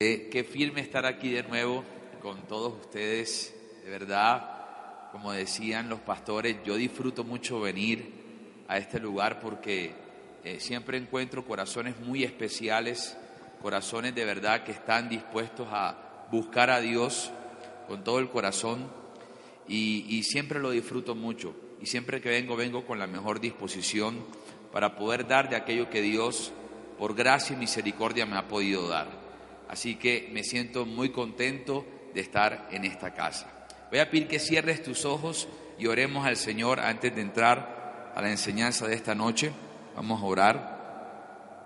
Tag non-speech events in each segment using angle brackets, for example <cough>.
Qué firme estar aquí de nuevo con todos ustedes. De verdad, como decían los pastores, yo disfruto mucho venir a este lugar porque eh, siempre encuentro corazones muy especiales, corazones de verdad que están dispuestos a buscar a Dios con todo el corazón y siempre lo disfruto mucho. Y siempre que vengo, vengo con la mejor disposición para poder dar de aquello que Dios, por gracia y misericordia, me ha podido dar. Así que me siento muy contento de estar en esta casa. Voy a pedir que cierres tus ojos y oremos al Señor antes de entrar a la enseñanza de esta noche. Vamos a orar.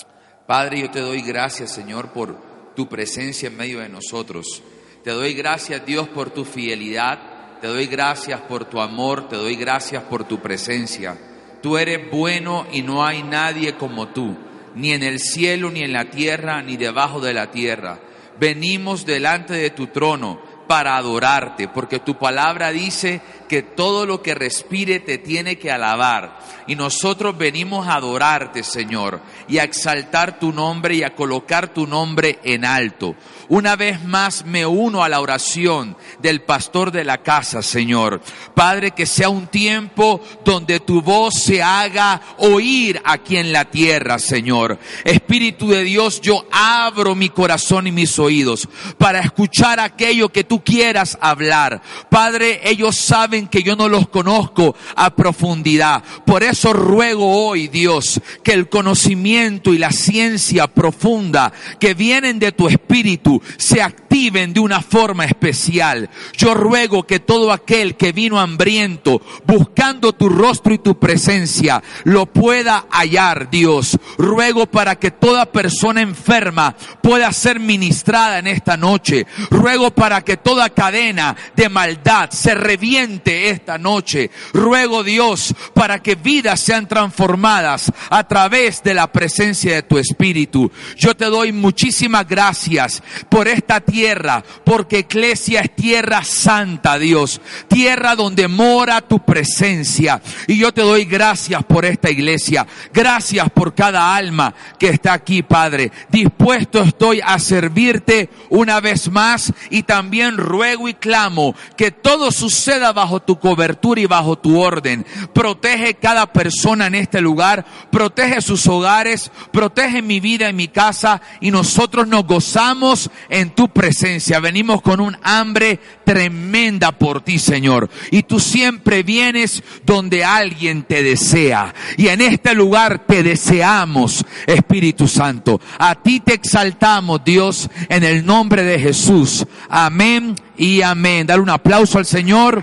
Padre, yo te doy gracias, Señor, por tu presencia en medio de nosotros. Te doy gracias, Dios, por tu fidelidad. Te doy gracias por tu amor. Te doy gracias por tu presencia. Tú eres bueno y no hay nadie como tú, ni en el cielo, ni en la tierra, ni debajo de la tierra. Venimos delante de tu trono para adorarte, porque tu palabra dice que todo lo que respire te tiene que alabar. Y nosotros venimos a adorarte, Señor, y a exaltar tu nombre y a colocar tu nombre en alto. Una vez más me uno a la oración del pastor de la casa, Señor. Padre, que sea un tiempo donde tu voz se haga oír aquí en la tierra, Señor. Espíritu de Dios, yo abro mi corazón y mis oídos para escuchar aquello que tú quieras hablar. Padre, ellos saben que yo no los conozco a profundidad. Por eso ruego hoy, Dios, que el conocimiento y la ciencia profunda que vienen de tu espíritu se activen de una forma especial. Yo ruego que todo aquel que vino hambriento, buscando tu rostro y tu presencia, lo pueda hallar, Dios. Ruego para que toda persona enferma pueda ser ministrada en esta noche. Ruego para que toda cadena de maldad se reviente esta noche. Ruego, Dios, para que vidas sean transformadas a través de la presencia de tu Espíritu. Yo te doy muchísimas gracias por esta tierra, porque Iglesia es tierra santa, Dios, tierra donde mora tu presencia. Y yo te doy gracias por esta iglesia, gracias por cada alma que está aquí, Padre. Dispuesto estoy a servirte una vez más y también ruego y clamo que todo suceda bajo tu cobertura y bajo tu orden. Protege cada persona en este lugar, protege sus hogares, protege mi vida y mi casa y nosotros nos gozamos en tu presencia. Venimos con un hambre tremenda por ti, Señor. Y tú siempre vienes donde alguien te desea. Y en este lugar te deseamos, Espíritu Santo. A ti te exaltamos, Dios, en el nombre de Jesús. Amén y amén. Dar un aplauso al Señor.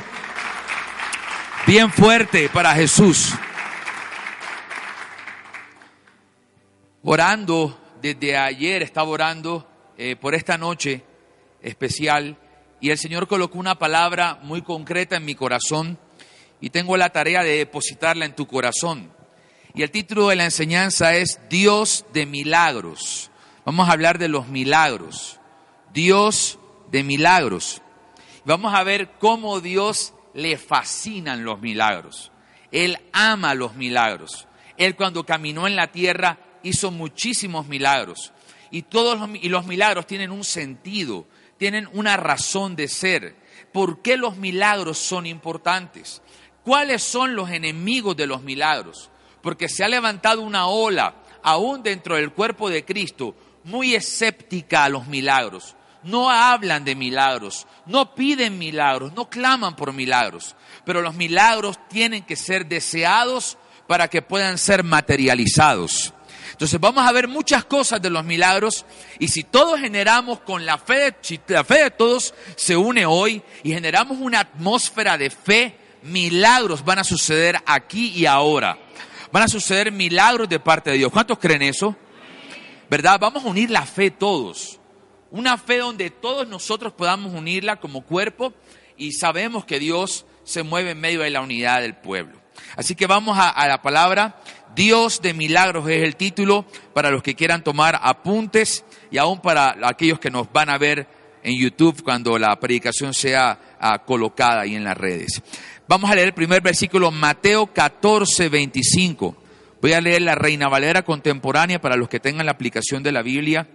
Bien fuerte para Jesús. Orando, desde ayer estaba orando eh, por esta noche especial y el Señor colocó una palabra muy concreta en mi corazón y tengo la tarea de depositarla en tu corazón. Y el título de la enseñanza es Dios de milagros. Vamos a hablar de los milagros. Dios de milagros. Vamos a ver cómo Dios le fascinan los milagros. Él ama los milagros. Él cuando caminó en la tierra hizo muchísimos milagros. Y todos los, y los milagros tienen un sentido, tienen una razón de ser. ¿Por qué los milagros son importantes? ¿Cuáles son los enemigos de los milagros? Porque se ha levantado una ola, aún dentro del cuerpo de Cristo, muy escéptica a los milagros. No hablan de milagros, no piden milagros, no claman por milagros. Pero los milagros tienen que ser deseados para que puedan ser materializados. Entonces vamos a ver muchas cosas de los milagros y si todos generamos con la fe, si la fe de todos se une hoy y generamos una atmósfera de fe, milagros van a suceder aquí y ahora. Van a suceder milagros de parte de Dios. ¿Cuántos creen eso? ¿Verdad? Vamos a unir la fe todos. Una fe donde todos nosotros podamos unirla como cuerpo y sabemos que Dios se mueve en medio de la unidad del pueblo. Así que vamos a, la palabra. Dios de milagros es el título para los que quieran tomar apuntes y aún para aquellos que nos van a ver en YouTube cuando la predicación sea ah, colocada ahí en las redes. Vamos a leer el primer versículo, Mateo 14, 25. Voy a leer la Reina Valera contemporánea para los que tengan la aplicación de la Biblia.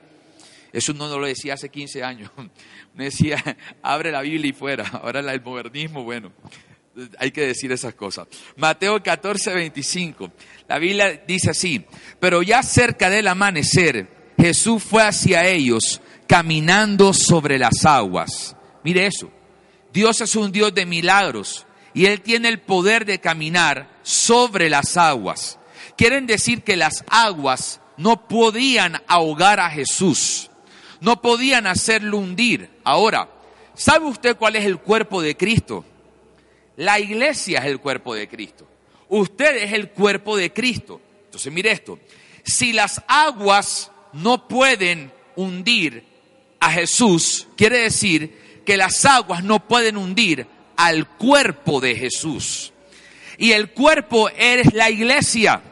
Eso no lo decía hace 15 años. <laughs> Me decía, abre la Biblia y fuera. <laughs> Ahora el modernismo, bueno, hay que decir esas cosas. Mateo 14, 25. La Biblia dice así, pero ya cerca del amanecer, Jesús fue hacia ellos caminando sobre las aguas. Mire eso. Dios es un Dios de milagros y Él tiene el poder de caminar sobre las aguas. Quieren decir que las aguas no podían ahogar a Jesús no podían hacerlo hundir. Ahora, ¿sabe usted cuál es el cuerpo de Cristo? La iglesia es el cuerpo de Cristo. Usted es el cuerpo de Cristo. Entonces, mire esto. Si las aguas no pueden hundir a Jesús, quiere decir que las aguas no pueden hundir al cuerpo de Jesús. Y el cuerpo es la iglesia.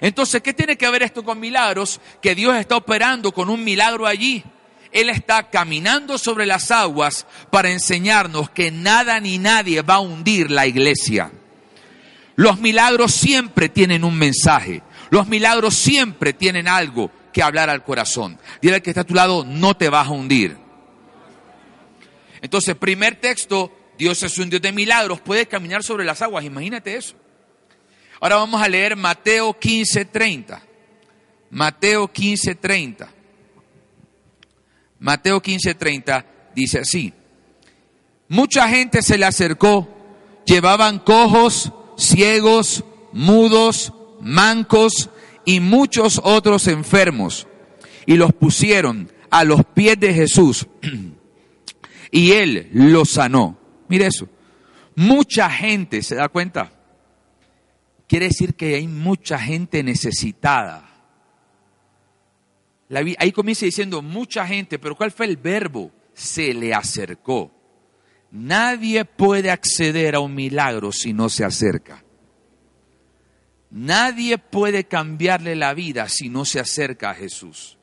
Entonces, ¿qué tiene que ver esto con milagros? Que Dios está operando con un milagro allí. Él está caminando sobre las aguas para enseñarnos que nada ni nadie va a hundir la iglesia. Los milagros siempre tienen un mensaje. Los milagros siempre tienen algo que hablar al corazón. Dile al que está a tu lado, no te vas a hundir. Entonces, primer texto, Dios es un Dios de milagros, puede caminar sobre las aguas, imagínate eso. Ahora vamos a leer Mateo 15:30. Mateo 15:30. Mateo 15:30 dice así, mucha gente se le acercó, llevaban cojos, ciegos, mudos, mancos y muchos otros enfermos, y los pusieron a los pies de Jesús, <clears throat> y él los sanó. Mire eso, mucha gente, ¿se da cuenta? Quiere decir que hay mucha gente necesitada ahí comienza diciendo mucha gente, pero ¿cuál fue el verbo? Se le acercó. Nadie puede acceder a un milagro si no se acerca. Nadie puede cambiarle la vida si no se acerca a Jesús.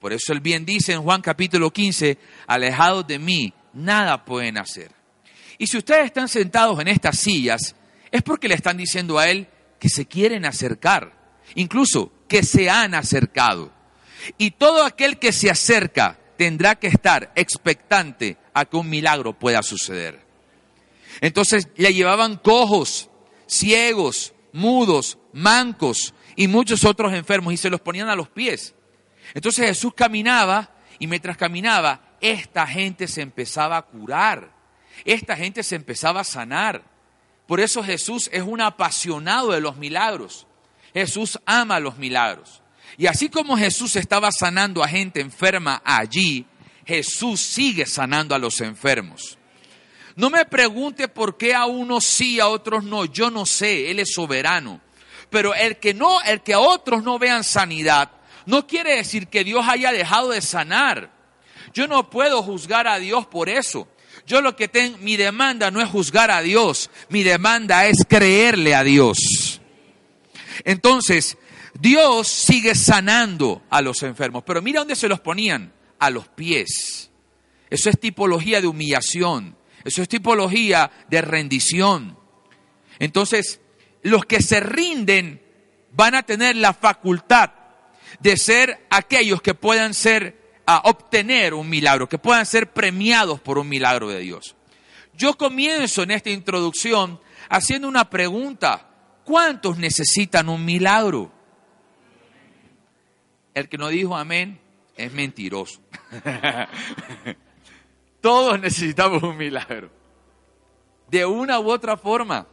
Por eso el bien dice en Juan capítulo 15, alejados de mí, nada pueden hacer. Y si ustedes están sentados en estas sillas, es porque le están diciendo a Él que se quieren acercar, incluso que se han acercado. Y todo aquel que se acerca tendrá que estar expectante a que un milagro pueda suceder. Entonces le llevaban cojos, ciegos, mudos, mancos y muchos otros enfermos y se los ponían a los pies. Entonces Jesús caminaba y mientras caminaba, esta gente se empezaba a curar, esta gente se empezaba a sanar. Por eso Jesús es un apasionado de los milagros. Jesús ama los milagros. Y así como Jesús estaba sanando a gente enferma allí, Jesús sigue sanando a los enfermos. No me pregunte por qué a unos sí, a otros no. Yo no sé, Él es soberano. Pero el que no, el que a otros no vean sanidad, no quiere decir que Dios haya dejado de sanar. Yo no puedo juzgar a Dios por eso. Yo lo que tengo, mi demanda no es juzgar a Dios, mi demanda es creerle a Dios. Entonces, Dios sigue sanando a los enfermos, pero mira dónde se los ponían, a los pies. Eso es tipología de humillación, eso es tipología de rendición. Entonces, los que se rinden van a tener la facultad de ser aquellos que puedan ser a obtener un milagro, que puedan ser premiados por un milagro de Dios. Yo comienzo en esta introducción haciendo una pregunta. ¿Cuántos necesitan un milagro? El que no dijo amén es mentiroso. <laughs> Todos necesitamos un milagro. De una u otra forma.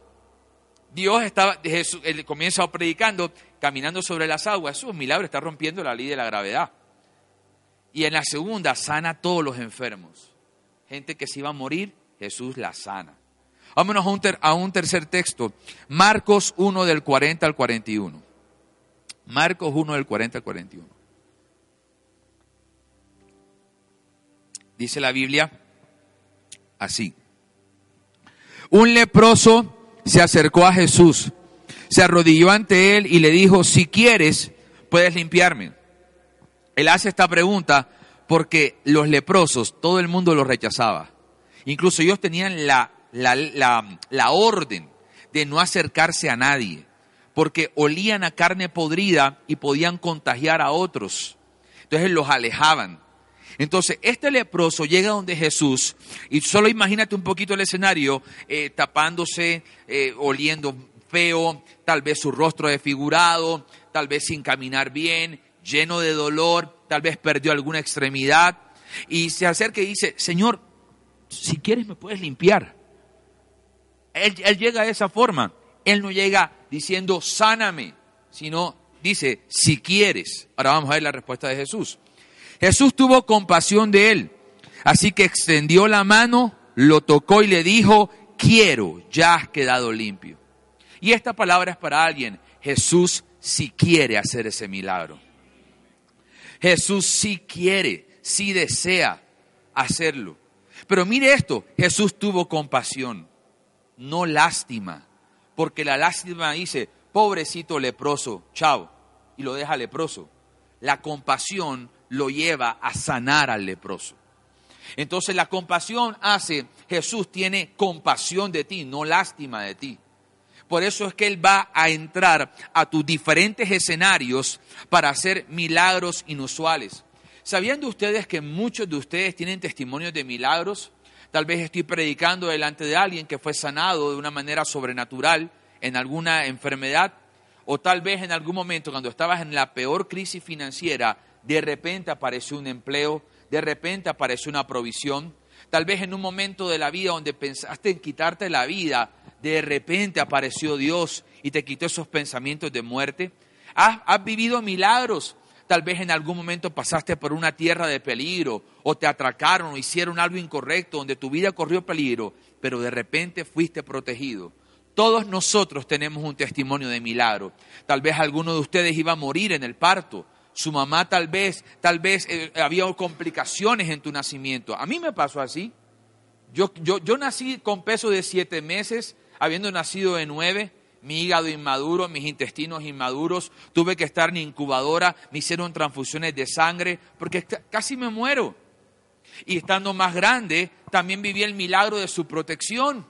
Dios estaba, Jesús, él comienza predicando, caminando sobre las aguas. Es un milagro, está rompiendo la ley de la gravedad. Y en la segunda, sana a todos los enfermos. Gente que se iba a morir, Jesús la sana. Vámonos a un, a un tercer texto. Marcos 1 del 40 al 41. Marcos 1 del 40 al 41. Dice la Biblia así. Un leproso se acercó a Jesús, se arrodilló ante él y le dijo, si quieres, puedes limpiarme. Él hace esta pregunta porque los leprosos, todo el mundo los rechazaba. Incluso ellos tenían la, la, orden de no acercarse a nadie, porque olían a carne podrida y podían contagiar a otros. Entonces los alejaban. Entonces, este leproso llega donde Jesús, y solo imagínate un poquito el escenario, eh, tapándose, eh, oliendo feo, tal vez su rostro desfigurado, tal vez sin caminar bien, lleno de dolor, tal vez perdió alguna extremidad, y se acerca y dice, Señor, si quieres me puedes limpiar. Él, él llega de esa forma, él no llega diciendo, sáname, sino dice, si quieres. Ahora vamos a ver la respuesta de Jesús. Jesús tuvo compasión de él, así que extendió la mano, lo tocó y le dijo, quiero, ya has quedado limpio. Y esta palabra es para alguien, Jesús si quiere hacer ese milagro. Jesús sí quiere, sí desea hacerlo. Pero mire esto, Jesús tuvo compasión, no lástima, porque la lástima dice, pobrecito leproso, chao, y lo deja leproso. La compasión lo lleva a sanar al leproso. Entonces la compasión hace, Jesús tiene compasión de ti, no lástima de ti. Por eso es que Él va a entrar a tus diferentes escenarios para hacer milagros inusuales. ¿Sabían ustedes que muchos de ustedes tienen testimonios de milagros? Tal vez estoy predicando delante de alguien que fue sanado de una manera sobrenatural en alguna enfermedad o tal vez en algún momento cuando estabas en la peor crisis financiera, de repente apareció un empleo, de repente apareció una provisión, tal vez en un momento de la vida donde pensaste en quitarte la vida, de repente apareció Dios y te quitó esos pensamientos de muerte. Has, has, vivido milagros. Tal vez en algún momento pasaste por una tierra de peligro o te atracaron o hicieron algo incorrecto donde tu vida corrió peligro, pero de repente fuiste protegido. Todos nosotros tenemos un testimonio de milagro. Tal vez alguno de ustedes iba a morir en el parto. Su mamá tal vez, tal vez eh, había complicaciones en tu nacimiento. A mí me pasó así. Yo, yo, yo nací con peso de siete meses, habiendo nacido de nueve, mi hígado inmaduro, mis intestinos inmaduros, tuve que estar en incubadora, me hicieron transfusiones de sangre, porque casi me muero. Y estando más grande, también viví el milagro de su protección,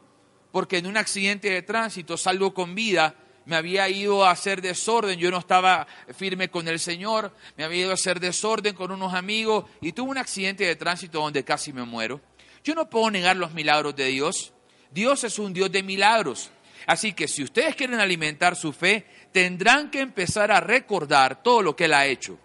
porque en un accidente de tránsito salgo con vida, me había ido a hacer desorden, yo no estaba firme con el Señor, me había ido a hacer desorden con unos amigos y tuve un accidente de tránsito donde casi me muero. Yo no puedo negar los milagros de Dios. Dios es un Dios de milagros. Así que si ustedes quieren alimentar su fe, tendrán que empezar a recordar todo lo que Él ha hecho.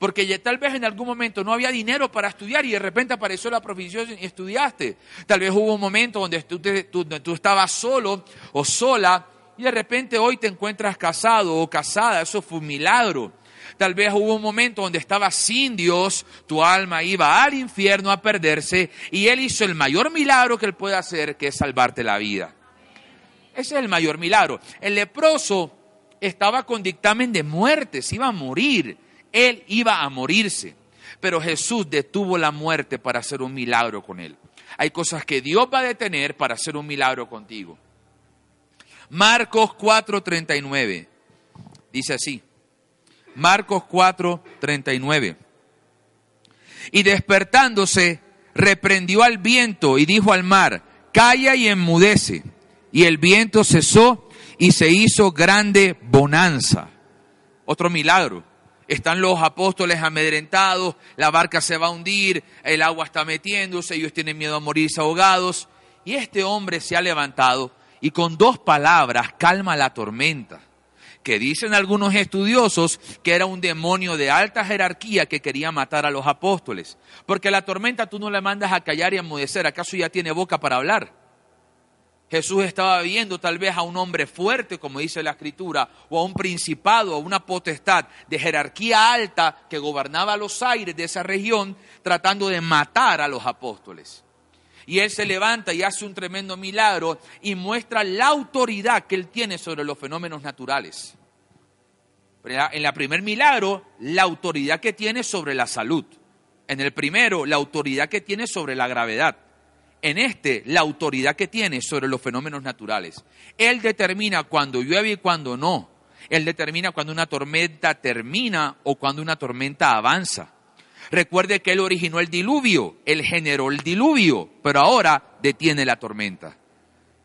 Porque ya, tal vez en algún momento no había dinero para estudiar y de repente apareció la profesión y estudiaste. Tal vez hubo un momento donde tú, tú estabas solo o sola y de repente hoy te encuentras casado o casada. Eso fue un milagro. Tal vez hubo un momento donde estabas sin Dios, tu alma iba al infierno a perderse y Él hizo el mayor milagro que Él puede hacer, que es salvarte la vida. Ese es el mayor milagro. El leproso estaba con dictamen de muerte, se iba a morir. Él iba a morirse. Pero Jesús detuvo la muerte para hacer un milagro con él. Hay cosas que Dios va a detener para hacer un milagro contigo. Marcos 4:39 dice así. Marcos 4:39. Y despertándose, reprendió al viento y dijo al mar, calla y enmudece. Y el viento cesó y se hizo grande bonanza. Otro milagro. Están los apóstoles amedrentados, la barca se va a hundir, el agua está metiéndose, ellos tienen miedo a morirse ahogados. Y este hombre se ha levantado y con dos palabras calma la tormenta que dicen algunos estudiosos que era un demonio de alta jerarquía que quería matar a los apóstoles. Porque la tormenta tú no le mandas a callar y a enmudecer, ¿acaso ya tiene boca para hablar? Jesús estaba viendo tal vez a un hombre fuerte, como dice la escritura, o a un principado, a una potestad de jerarquía alta que gobernaba los aires de esa región, tratando de matar a los apóstoles. Y él se levanta y hace un tremendo milagro y muestra la autoridad que él tiene sobre los fenómenos naturales. En la primer milagro, la autoridad que tiene sobre la salud. En el primero, la autoridad que tiene sobre la gravedad. En este, la autoridad que tiene sobre los fenómenos naturales. Él determina cuando llueve y cuando no. Él determina cuando una tormenta termina o cuando una tormenta avanza. Recuerde que Él originó el diluvio, Él generó el diluvio, pero ahora detiene la tormenta.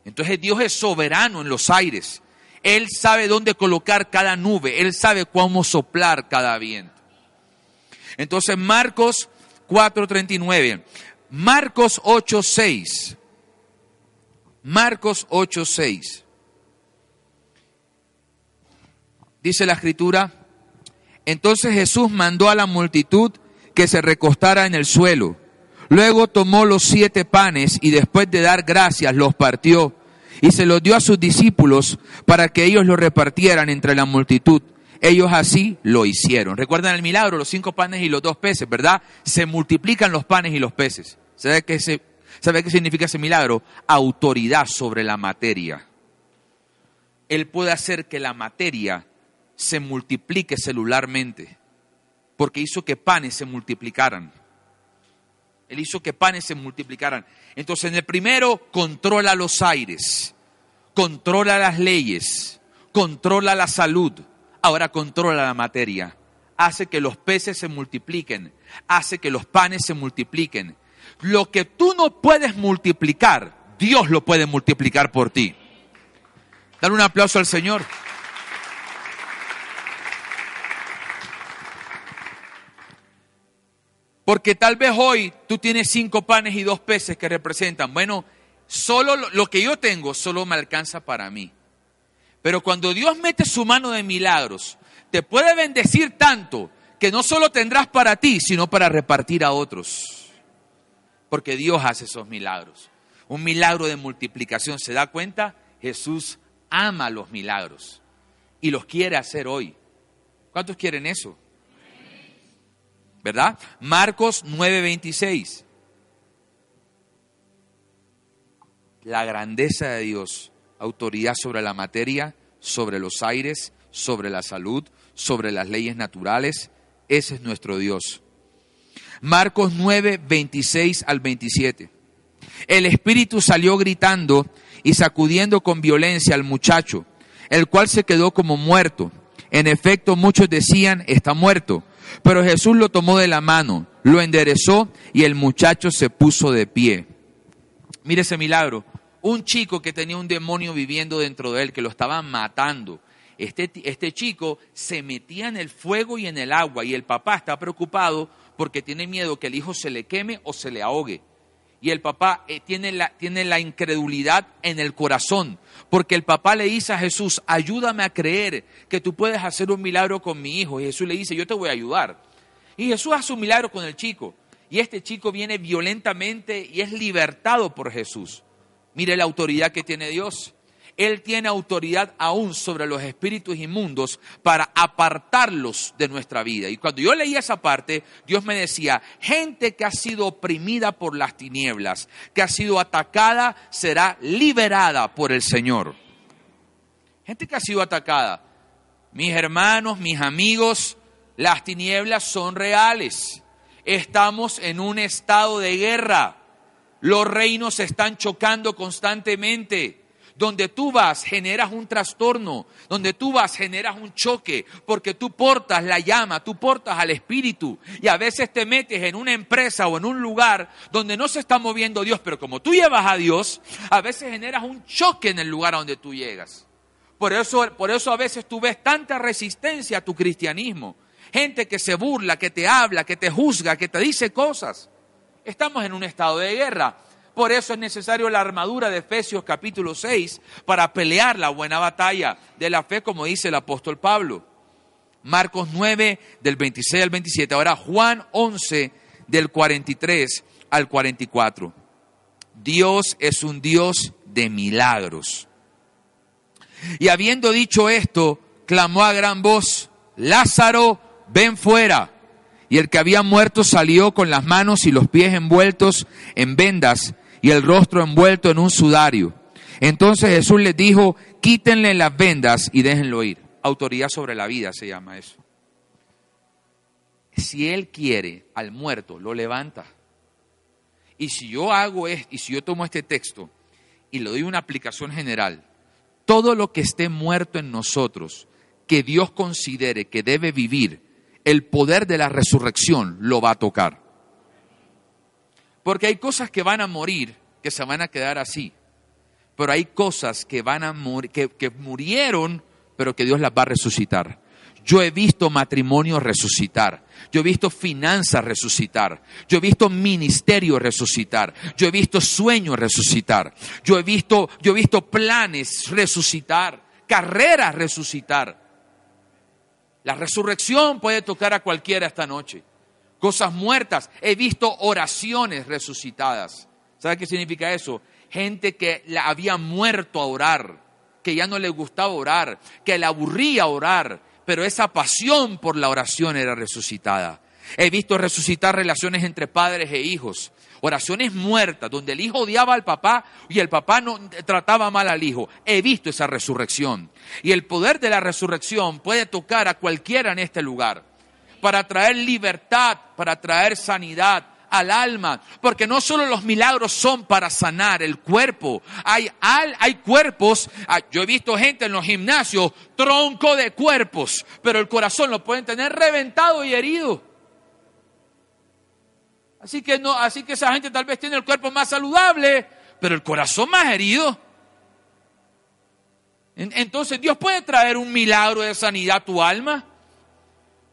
Entonces Dios es soberano en los aires. Él sabe dónde colocar cada nube, Él sabe cómo soplar cada viento. Entonces Marcos 4:39, Marcos 8:6, Marcos 8:6. Dice la escritura, entonces Jesús mandó a la multitud que se recostara en el suelo. Luego tomó los siete panes y después de dar gracias los partió y se los dio a sus discípulos para que ellos lo repartieran entre la multitud. Ellos así lo hicieron. ¿Recuerdan el milagro? Los cinco panes y los dos peces, ¿verdad? Se multiplican los panes y los peces. ¿Sabe qué, ¿Sabe qué significa ese milagro? Autoridad sobre la materia. Él puede hacer que la materia se multiplique celularmente, porque hizo que panes se multiplicaran. Él hizo que panes se multiplicaran. Entonces, en el primero, controla los aires, controla las leyes, controla la salud, ahora controla la materia. Hace que los peces se multipliquen, hace que los panes se multipliquen. Lo que tú no puedes multiplicar, Dios lo puede multiplicar por ti. Dale un aplauso al Señor. Porque tal vez hoy tú tienes cinco panes y dos peces que representan. Bueno, solo lo que yo tengo solo me alcanza para mí. Pero cuando Dios mete su mano de milagros, te puede bendecir tanto que no solo tendrás para ti, sino para repartir a otros. Porque Dios hace esos milagros. Un milagro de multiplicación. ¿Se da cuenta? Jesús ama los milagros y los quiere hacer hoy. ¿Cuántos quieren eso? ¿verdad? Marcos 9:26. La grandeza de Dios, autoridad sobre la materia, sobre los aires, sobre la salud, sobre las leyes naturales, ese es nuestro Dios. Marcos 9, 26 al 27. El espíritu salió gritando y sacudiendo con violencia al muchacho, el cual se quedó como muerto. En efecto, muchos decían, está muerto. Pero Jesús lo tomó de la mano, lo enderezó y el muchacho se puso de pie. Mire ese milagro. Un chico que tenía un demonio viviendo dentro de él, que lo estaban matando. Este, este chico se metía en el fuego y en el agua y el papá está preocupado porque tiene miedo que el hijo se le queme o se le ahogue y el papá eh, tiene, la, tiene la incredulidad en el corazón, porque el papá le dice a Jesús, ayúdame a creer que tú puedes hacer un milagro con mi hijo. Y Jesús le dice, yo te voy a ayudar. Y Jesús hace un milagro con el chico. Y este chico viene violentamente y es libertado por Jesús. Mire la autoridad que tiene Dios. Él tiene autoridad aún sobre los espíritus inmundos para apartarlos de nuestra vida. Y cuando yo leía esa parte, Dios me decía, gente que ha sido oprimida por las tinieblas, que ha sido atacada, será liberada por el Señor. Gente que ha sido atacada. Mis hermanos, mis amigos, las tinieblas son reales. Estamos en un estado de guerra. Los reinos están chocando constantemente. Donde tú vas generas un trastorno, donde tú vas generas un choque, porque tú portas la llama, tú portas al Espíritu y a veces te metes en una empresa o en un lugar donde no se está moviendo Dios, pero como tú llevas a Dios, a veces generas un choque en el lugar a donde tú llegas. Por eso, por eso a veces tú ves tanta resistencia a tu cristianismo. Gente que se burla, que te habla, que te juzga, que te dice cosas. Estamos en un estado de guerra. Por eso es necesario la armadura de Efesios capítulo 6 para pelear la buena batalla de la fe, como dice el apóstol Pablo. Marcos 9 del 26 al 27. Ahora Juan 11 del 43 al 44. Dios es un Dios de milagros. Y habiendo dicho esto, clamó a gran voz, Lázaro, ven fuera. Y el que había muerto salió con las manos y los pies envueltos en vendas y el rostro envuelto en un sudario. Entonces Jesús les dijo, quítenle las vendas y déjenlo ir. Autoridad sobre la vida se llama eso. si Él quiere al muerto, lo levanta. Y si yo hago esto, y si yo tomo este texto y le doy una aplicación general, todo lo que esté muerto en nosotros, que Dios considere que debe vivir, el poder de la resurrección lo va a tocar. Porque hay cosas que van a morir, que se van a quedar así. Pero hay cosas que van a que, que murieron, pero que Dios las va a resucitar. Yo he visto matrimonio resucitar. Yo he visto finanzas resucitar. Yo he visto ministerio resucitar. Yo he visto sueños resucitar. Yo he visto, yo he visto planes resucitar. Carreras resucitar. La resurrección puede tocar a cualquiera esta noche. Cosas muertas. He visto oraciones resucitadas. ¿Sabe qué significa eso? Gente que la había muerto a orar, que ya no le gustaba orar, que le aburría orar, pero esa pasión por la oración era resucitada. He visto resucitar relaciones entre padres e hijos, oraciones muertas, donde el hijo odiaba al papá y el papá no trataba mal al hijo. He visto esa resurrección. Y el poder de la resurrección puede tocar a cualquiera en este lugar para traer libertad, para traer sanidad, al alma, porque no solo los milagros son para sanar el cuerpo, hay, hay cuerpos, ah, yo he visto gente en los gimnasios, tronco de cuerpos, pero el corazón lo pueden tener reventado y herido. Así que, no, así que esa gente tal vez tiene el cuerpo más saludable, pero el corazón más herido. Entonces Dios puede traer un milagro de sanidad a tu alma.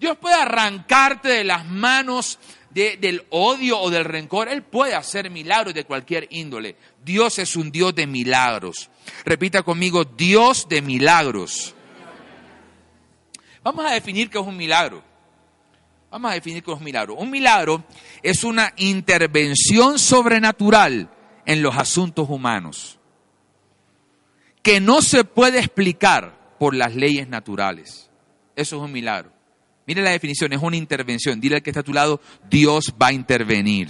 Dios puede arrancarte de las manos del odio o del rencor. Él puede hacer milagros de cualquier índole. Dios es un Dios de milagros. Repita conmigo, Dios de milagros. Vamos a definir qué es un milagro. Vamos a definir qué es un milagro. Un milagro es una intervención sobrenatural en los asuntos humanos que no se puede explicar por las leyes naturales. Eso es un milagro. Mire la definición, es una intervención. Dile al que está a tu lado, Dios va a intervenir.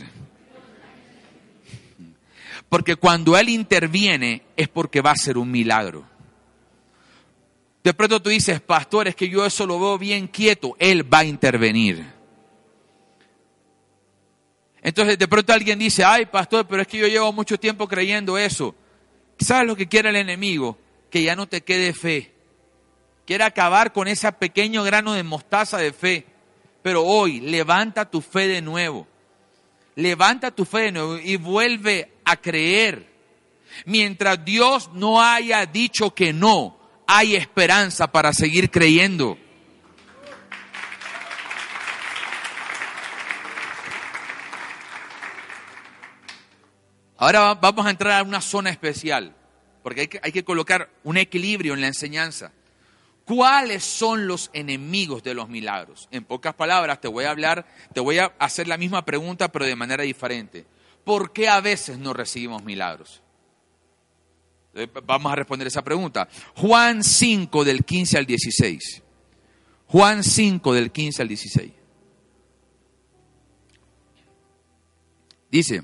Porque cuando Él interviene es porque va a ser un milagro. De pronto tú dices, pastor, es que yo eso lo veo bien quieto. Él va a intervenir. Entonces de pronto alguien dice, ay, pastor, pero es que yo llevo mucho tiempo creyendo eso. ¿Sabes lo que quiere el enemigo? Que ya no te quede fe quiere acabar con ese pequeño grano de mostaza de fe. Pero hoy levanta tu fe de nuevo. Levanta tu fe de nuevo y vuelve a creer. Mientras Dios no haya dicho que no, hay esperanza para seguir creyendo. Ahora vamos a entrar a una zona especial, porque hay que, hay que colocar un equilibrio en la enseñanza. ¿Cuáles son los enemigos de los milagros? En pocas palabras, te voy a hablar, te voy a hacer la misma pregunta, pero de manera diferente. ¿Por qué a veces no recibimos milagros? Eh, vamos a responder esa pregunta. Juan 5 del 15 al 16. Juan 5 del 15 al 16. Dice,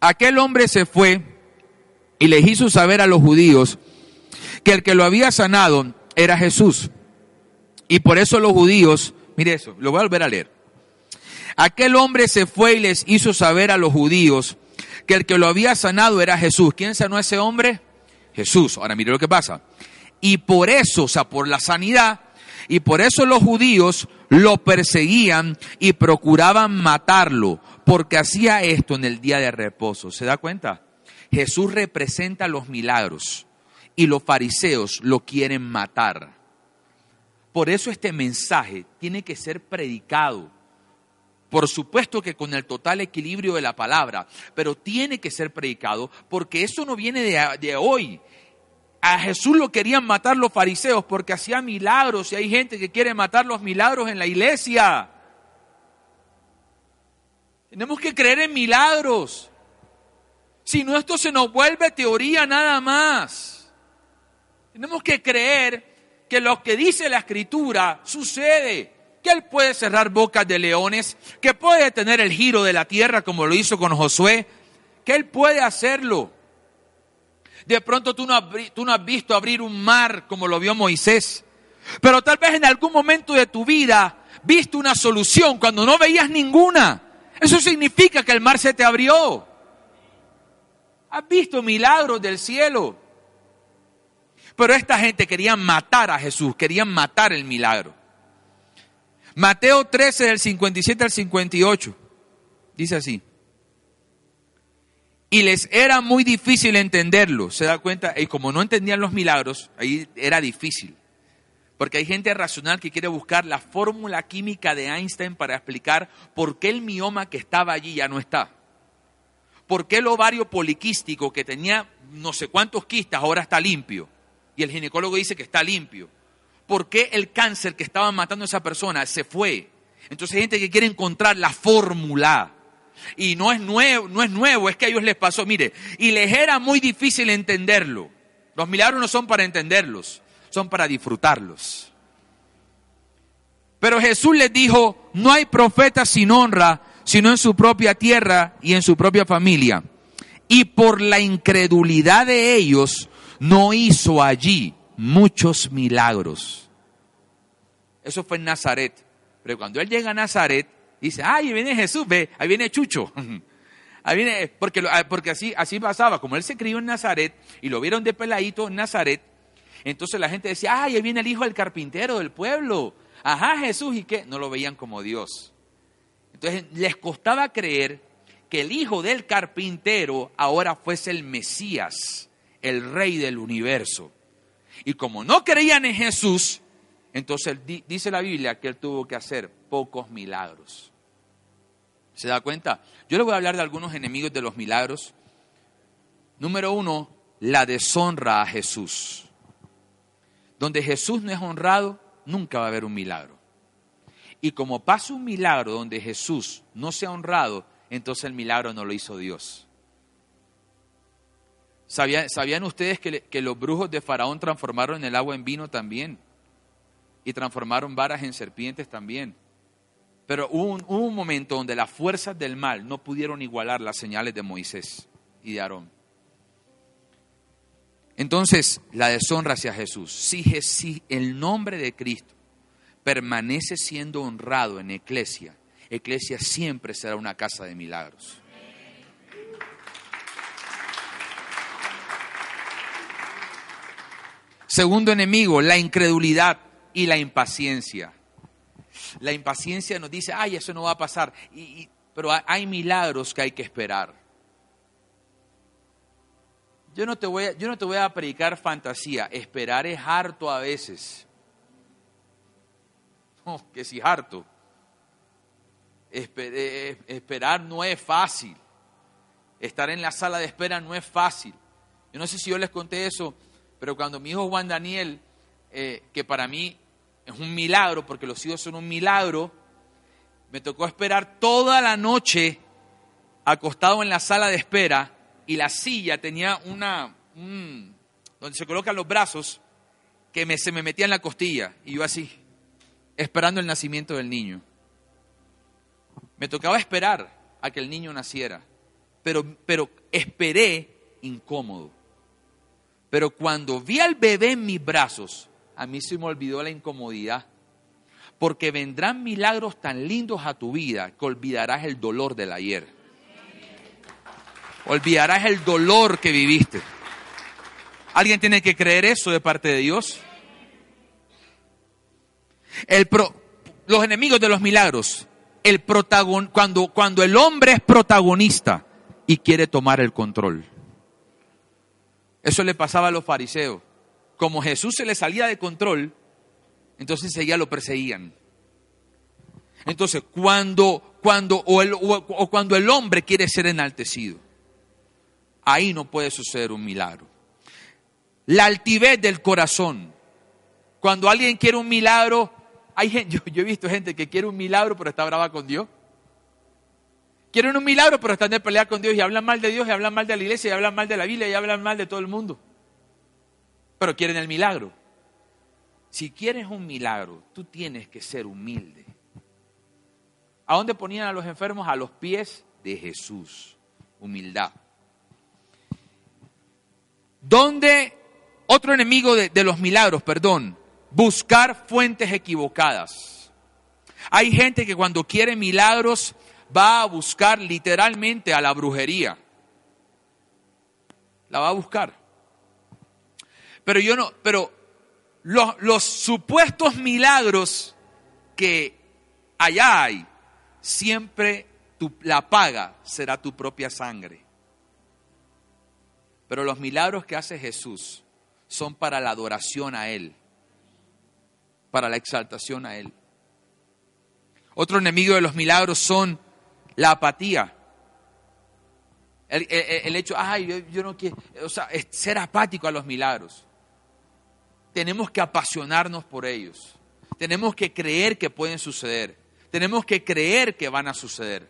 aquel hombre se fue y les hizo saber a los judíos que el que lo había sanado era Jesús. Y por eso los judíos, mire eso, lo voy a volver a leer. Aquel hombre se fue y les hizo saber a los judíos que el que lo había sanado era Jesús. ¿Quién sanó a ese hombre? Jesús. Ahora mire lo que pasa. Y por eso, o sea, por la sanidad, y por eso los judíos lo perseguían y procuraban matarlo, porque hacía esto en el día de reposo. ¿Se da cuenta? Jesús representa los milagros y los fariseos lo quieren matar. Por eso este mensaje tiene que ser predicado. Por supuesto que con el total equilibrio de la palabra, pero tiene que ser predicado porque eso no viene de, hoy. A Jesús lo querían matar los fariseos porque hacía milagros y hay gente que quiere matar los milagros en la iglesia. Tenemos que creer en milagros. Si no, esto se nos vuelve teoría nada más. Tenemos que creer que lo que dice la escritura sucede, que Él puede cerrar bocas de leones, que puede tener el giro de la tierra como lo hizo con Josué, que Él puede hacerlo. De pronto tú no, tú no has visto abrir un mar como lo vio Moisés, pero tal vez en algún momento de tu vida visto una solución cuando no veías ninguna. Eso significa que el mar se te abrió. Has visto milagros del cielo. Pero esta gente quería matar a Jesús, querían matar el milagro. Mateo 13, del 57 al 58, dice así. Y les era muy difícil entenderlo, se da cuenta, y como no entendían los milagros, ahí era difícil. Porque hay gente racional que quiere buscar la fórmula química de Einstein para explicar por qué el mioma que estaba allí ya no está. ¿Por qué el ovario poliquístico que tenía no sé cuántos quistas ahora está limpio? Y el ginecólogo dice que está limpio. ¿Por qué el cáncer que estaba matando a esa persona se fue? Entonces hay gente que quiere encontrar la fórmula. Y no es nuevo, no es nuevo, es que a ellos les pasó, mire, y les era muy difícil entenderlo. Los milagros no son para entenderlos, son para disfrutarlos. Pero Jesús les dijo, no hay profeta sin honra, sino en su propia tierra y en su propia familia. Y por la incredulidad de ellos, no hizo allí muchos milagros. Eso fue en Nazaret. Pero cuando él llega a Nazaret, dice, ay, ahí viene Jesús, ve, ahí viene Chucho. <laughs> Ahí viene, porque, porque así, así pasaba, como él se crió en Nazaret y lo vieron de peladito en Nazaret, entonces la gente decía, ay, ahí viene el hijo del carpintero del pueblo. Ajá, Jesús, ¿y qué? No lo veían como Dios. Entonces les costaba creer que el hijo del carpintero ahora fuese el Mesías, el rey del universo. Y como no creían en Jesús, entonces dice la Biblia que él tuvo que hacer pocos milagros. ¿Se da cuenta? Yo le voy a hablar de algunos enemigos de los milagros. Número uno, la deshonra a Jesús. Donde Jesús no es honrado, nunca va a haber un milagro. Y como pasa un milagro donde Jesús no se ha honrado, entonces el milagro no lo hizo Dios. ¿Sabían, ustedes que, los brujos de Faraón transformaron el agua en vino también? Y transformaron varas en serpientes también. Pero hubo un, momento donde las fuerzas del mal no pudieron igualar las señales de Moisés y de Aarón. Entonces, la deshonra hacia Jesús. Si, el nombre de Cristo permanece siendo honrado en Iglesia, Iglesia siempre será una casa de milagros. Segundo enemigo, la incredulidad y la impaciencia. La impaciencia nos dice, ay, eso no va a pasar. pero hay milagros que hay que esperar. Yo no, te voy a, yo no te voy a predicar fantasía. Esperar es harto a veces. <laughs> Oh, que si harto. Eh, esperar no es fácil. Estar en la sala de espera no es fácil. Yo no sé si yo les conté eso pero cuando mi hijo Juan Daniel, eh, que para mí es un milagro, porque los hijos son un milagro, me tocó esperar toda la noche acostado en la sala de espera y la silla tenía una, donde se colocan los brazos, que me, se me metía en la costilla y yo así, esperando el nacimiento del niño. Me tocaba esperar a que el niño naciera, pero esperé incómodo. Pero cuando vi al bebé en mis brazos, a mí se me olvidó la incomodidad. Porque vendrán milagros tan lindos a tu vida que olvidarás el dolor del ayer. Olvidarás el dolor que viviste. ¿Alguien tiene que creer eso de parte de Dios? los enemigos de los milagros. El protagon, cuando, cuando el hombre es protagonista y quiere tomar el control. Eso le pasaba a los fariseos. Como Jesús se le salía de control, entonces ya lo perseguían. Entonces, cuando, cuando, o, el, o cuando el hombre quiere ser enaltecido, ahí no puede suceder un milagro. La altivez del corazón. Cuando alguien quiere un milagro, hay <laughs> yo, yo he visto gente que quiere un milagro pero está brava con Dios. Quieren un milagro, pero están de pelea con Dios y hablan mal de Dios y hablan mal de la iglesia y hablan mal de la Biblia y hablan mal de todo el mundo. Pero quieren el milagro. Si quieres un milagro, tú tienes que ser humilde. ¿A dónde ponían a los enfermos? A los pies de Jesús. Humildad. ¿Dónde otro enemigo de, de los milagros, perdón, buscar fuentes equivocadas. Hay gente que cuando quiere milagros va a buscar literalmente a la brujería. La va a buscar. Pero yo no, pero los, supuestos milagros que allá hay, siempre tu, la paga será tu propia sangre. Pero los milagros que hace Jesús son para la adoración a Él, para la exaltación a Él. Otro enemigo de los milagros son la apatía. El, hecho, ay, yo, yo, no quiero, o sea, es ser apático a los milagros. Tenemos que apasionarnos por ellos. Tenemos que creer que pueden suceder. Tenemos que creer que van a suceder.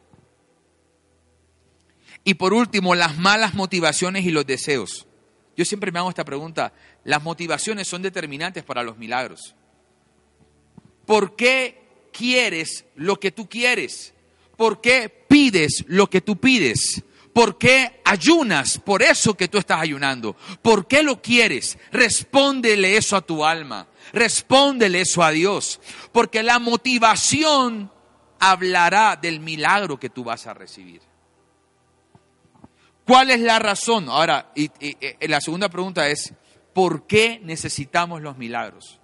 Y por último, las malas motivaciones y los deseos. Yo siempre me hago esta pregunta. Las motivaciones son determinantes para los milagros. ¿Por qué quieres lo que tú quieres? ¿Por qué pides lo que tú pides? ¿Por qué ayunas por eso que tú estás ayunando? ¿Por qué lo quieres? Respóndele eso a tu alma. Respóndele eso a Dios. Porque la motivación hablará del milagro que tú vas a recibir. ¿Cuál es la razón? Ahora, y, la segunda pregunta es, ¿por qué necesitamos los milagros?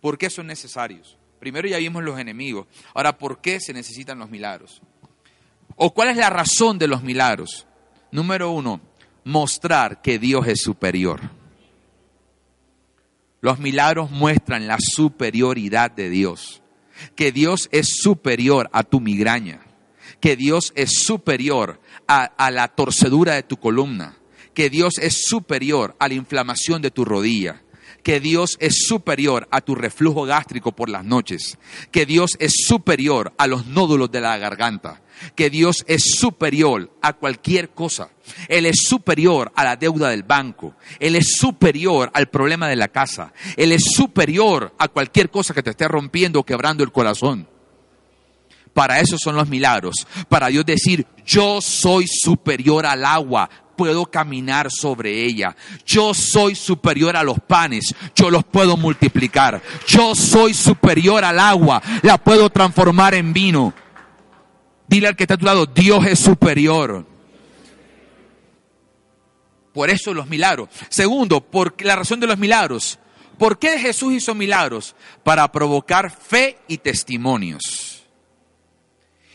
¿Por qué son necesarios? Primero ya vimos los enemigos. Ahora, ¿por qué se necesitan los milagros? ¿O cuál es la razón de los milagros? Número uno, mostrar que Dios es superior. Los milagros muestran la superioridad de Dios. Que Dios es superior a tu migraña. Que Dios es superior a, la torcedura de tu columna. Que Dios es superior a la inflamación de tu rodilla que Dios es superior a tu reflujo gástrico por las noches, que Dios es superior a los nódulos de la garganta, que Dios es superior a cualquier cosa. Él es superior a la deuda del banco. Él es superior al problema de la casa. Él es superior a cualquier cosa que te esté rompiendo o quebrando el corazón. Para eso son los milagros. Para Dios decir, yo soy superior al agua puedo caminar sobre ella. Yo soy superior a los panes, yo los puedo multiplicar. Yo soy superior al agua, la puedo transformar en vino. Dile al que está a tu lado, Dios es superior. Por eso los milagros. Segundo, por la razón de los milagros. ¿Por qué Jesús hizo milagros? Para provocar fe y testimonios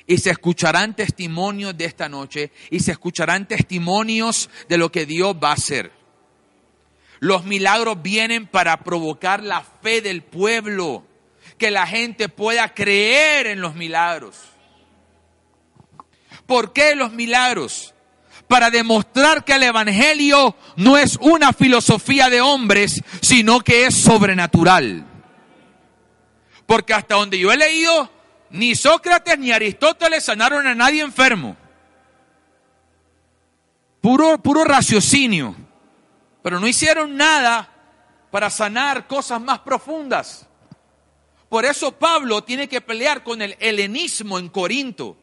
y se escucharán testimonios de esta noche y se escucharán testimonios de lo que Dios va a hacer. Los milagros vienen para provocar la fe del pueblo, que la gente pueda creer en los milagros. ¿Por qué los milagros? Para demostrar que el Evangelio no es una filosofía de hombres, sino que es sobrenatural. Porque hasta donde yo he leído, ni Sócrates ni Aristóteles sanaron a nadie enfermo. Puro, puro raciocinio. Pero no hicieron nada para sanar cosas más profundas. Por eso Pablo tiene que pelear con el helenismo en Corinto.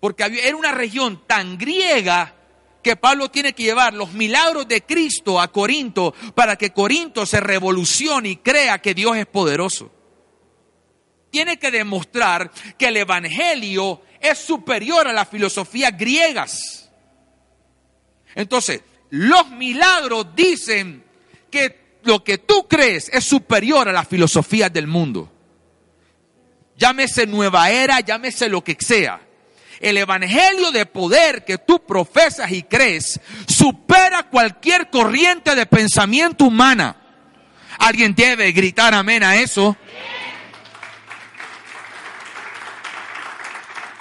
Porque era una región tan griega que Pablo tiene que llevar los milagros de Cristo a Corinto para que Corinto se revolucione y crea que Dios es poderoso tiene que demostrar que el Evangelio es superior a las filosofías griegas. Entonces, los milagros dicen que lo que tú crees es superior a las filosofías del mundo. Llámese nueva era, llámese lo que sea. El evangelio de poder que tú profesas y crees supera cualquier corriente de pensamiento humana. Alguien debe gritar amén a eso.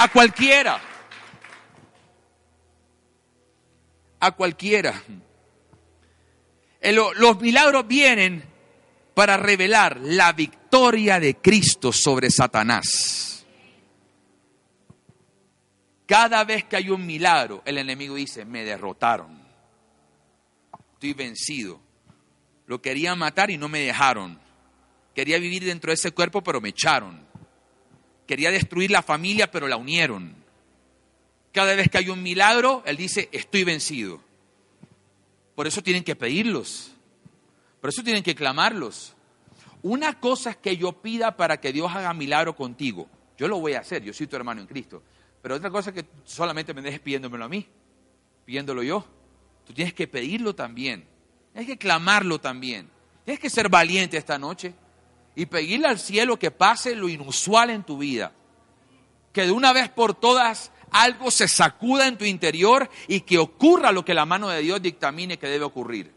A cualquiera. A cualquiera. Los milagros vienen para revelar la victoria de Cristo sobre Satanás. Cada vez que hay un milagro, el enemigo dice, me derrotaron. Estoy vencido. Lo querían matar y no me dejaron. Quería vivir dentro de ese cuerpo, pero me echaron quería destruir la familia, pero la unieron. Cada vez que hay un milagro, Él dice, estoy vencido. Por eso tienen que pedirlos. Por eso tienen que clamarlos. Una cosa es que yo pida para que Dios haga milagro contigo. Yo lo voy a hacer, yo soy tu hermano en Cristo. Pero otra cosa es que solamente me dejes pidiéndomelo a mí, pidiéndolo yo. Tú tienes que pedirlo también. Tienes que clamarlo también. Tienes que ser valiente esta noche y pedirle al cielo que pase lo inusual en tu vida. Que de una vez por todas algo se sacuda en tu interior y que ocurra lo que la mano de Dios dictamine que debe ocurrir.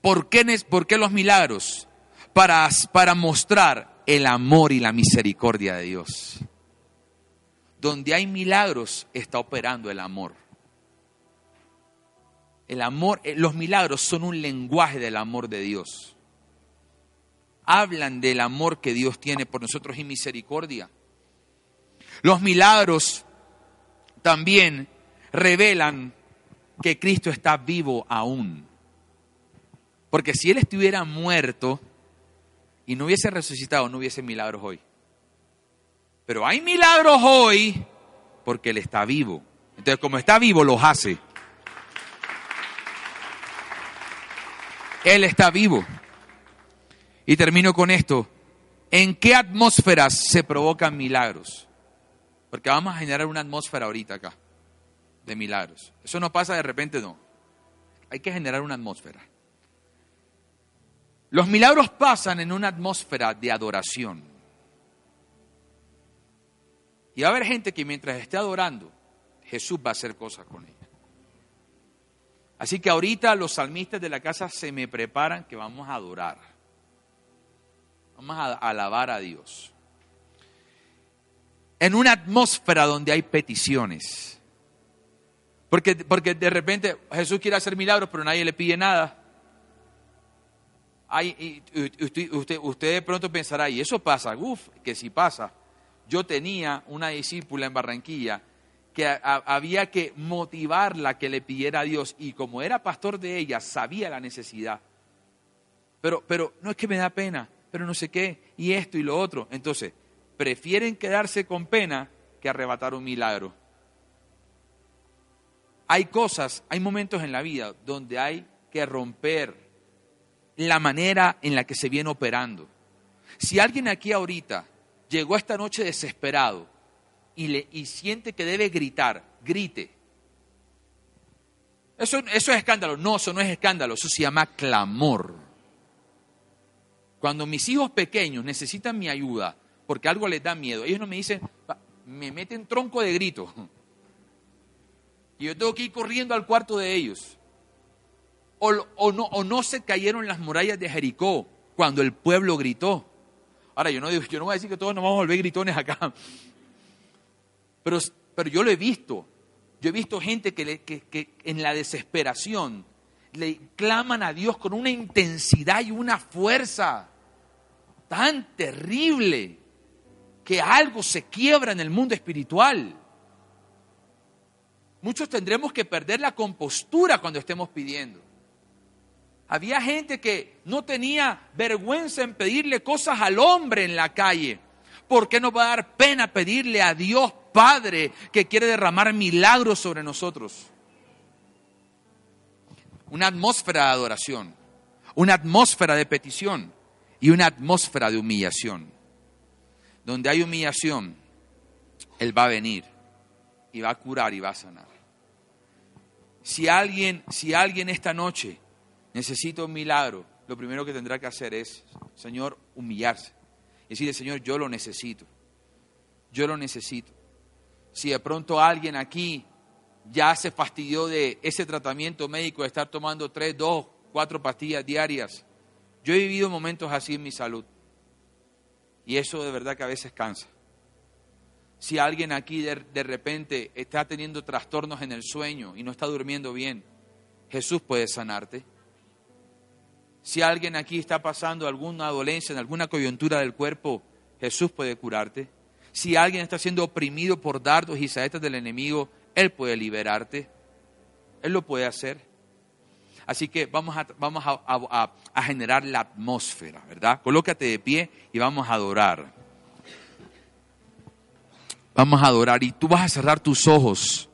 ¿Por qué, por qué los milagros? Para, para mostrar el amor y la misericordia de Dios. Donde hay milagros está operando el amor. El amor, eh, los milagros son un lenguaje del amor de Dios. Hablan del amor que Dios tiene por nosotros y misericordia. Los milagros también revelan que Cristo está vivo aún. Porque si Él estuviera muerto y no hubiese resucitado, no hubiese milagros hoy. Pero hay milagros hoy porque Él está vivo. Entonces, como está vivo, los hace. Él está vivo. Y termino con esto. ¿En qué atmósferas se provocan milagros? Porque vamos a generar una atmósfera ahorita acá de milagros. Eso no pasa de repente, no. Hay que generar una atmósfera. Los milagros pasan en una atmósfera de adoración. Y va a haber gente que mientras esté adorando, Jesús va a hacer cosas con ella. Así que ahorita los salmistas de la casa se me preparan que vamos a adorar. Vamos a alabar a Dios. En una atmósfera donde hay peticiones. Porque, porque de repente Jesús quiere hacer milagros, pero nadie le pide nada. usted, usted, usted, de pronto pensará, y eso pasa, uff, que si pasa. Yo tenía una discípula en Barranquilla que había que motivarla que le pidiera a Dios y como era pastor de ella, sabía la necesidad. Pero, pero no es que me da pena, pero no sé qué, y esto y lo otro. Entonces, prefieren quedarse con pena que arrebatar un milagro. Hay cosas, hay momentos en la vida donde hay que romper la manera en la que se viene operando. Si alguien aquí ahorita llegó esta noche desesperado, y, le, y siente que debe gritar, grite. Eso, eso es escándalo. No, eso no es escándalo, eso se llama clamor. Cuando mis hijos pequeños necesitan mi ayuda porque algo les da miedo, ellos no me dicen, me meten tronco de grito. Y yo tengo que ir corriendo al cuarto de ellos. O, o, no, o no se cayeron las murallas de Jericó cuando el pueblo gritó. Ahora, yo no, yo no voy a decir que todos nos vamos a volver gritones acá. Pero, pero yo lo he visto. Yo he visto gente que, que en la desesperación le claman a Dios con una intensidad y una fuerza tan terrible que algo se quiebra en el mundo espiritual. Muchos tendremos que perder la compostura cuando estemos pidiendo. Había gente que no tenía vergüenza en pedirle cosas al hombre en la calle. ¿Por qué no va a dar pena pedirle a Dios Padre que quiere derramar milagros sobre nosotros. Una atmósfera de adoración, una atmósfera de petición y una atmósfera de humillación. Donde hay humillación, Él va a venir y va a curar y va a sanar. Si alguien, si alguien esta noche necesita un milagro, lo primero que tendrá que hacer es, Señor, humillarse. Decirle, Señor, yo lo necesito. Yo lo necesito si de pronto alguien aquí ya se fastidió de ese tratamiento médico de estar tomando tres, dos, cuatro pastillas diarias. Yo he vivido momentos así en mi salud. Y eso de verdad que a veces cansa. Si alguien aquí de, de, repente está teniendo trastornos en el sueño y no está durmiendo bien, Jesús puede sanarte. Si alguien aquí está pasando alguna dolencia en alguna coyuntura del cuerpo, Jesús puede curarte. Si alguien está siendo oprimido por dardos y saetas del enemigo, Él puede liberarte. Él lo puede hacer. Así que vamos a, vamos a, a generar la atmósfera, ¿verdad? Colócate de pie y vamos a adorar. Vamos a adorar y tú vas a cerrar tus ojos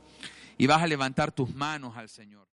y vas a levantar tus manos al Señor.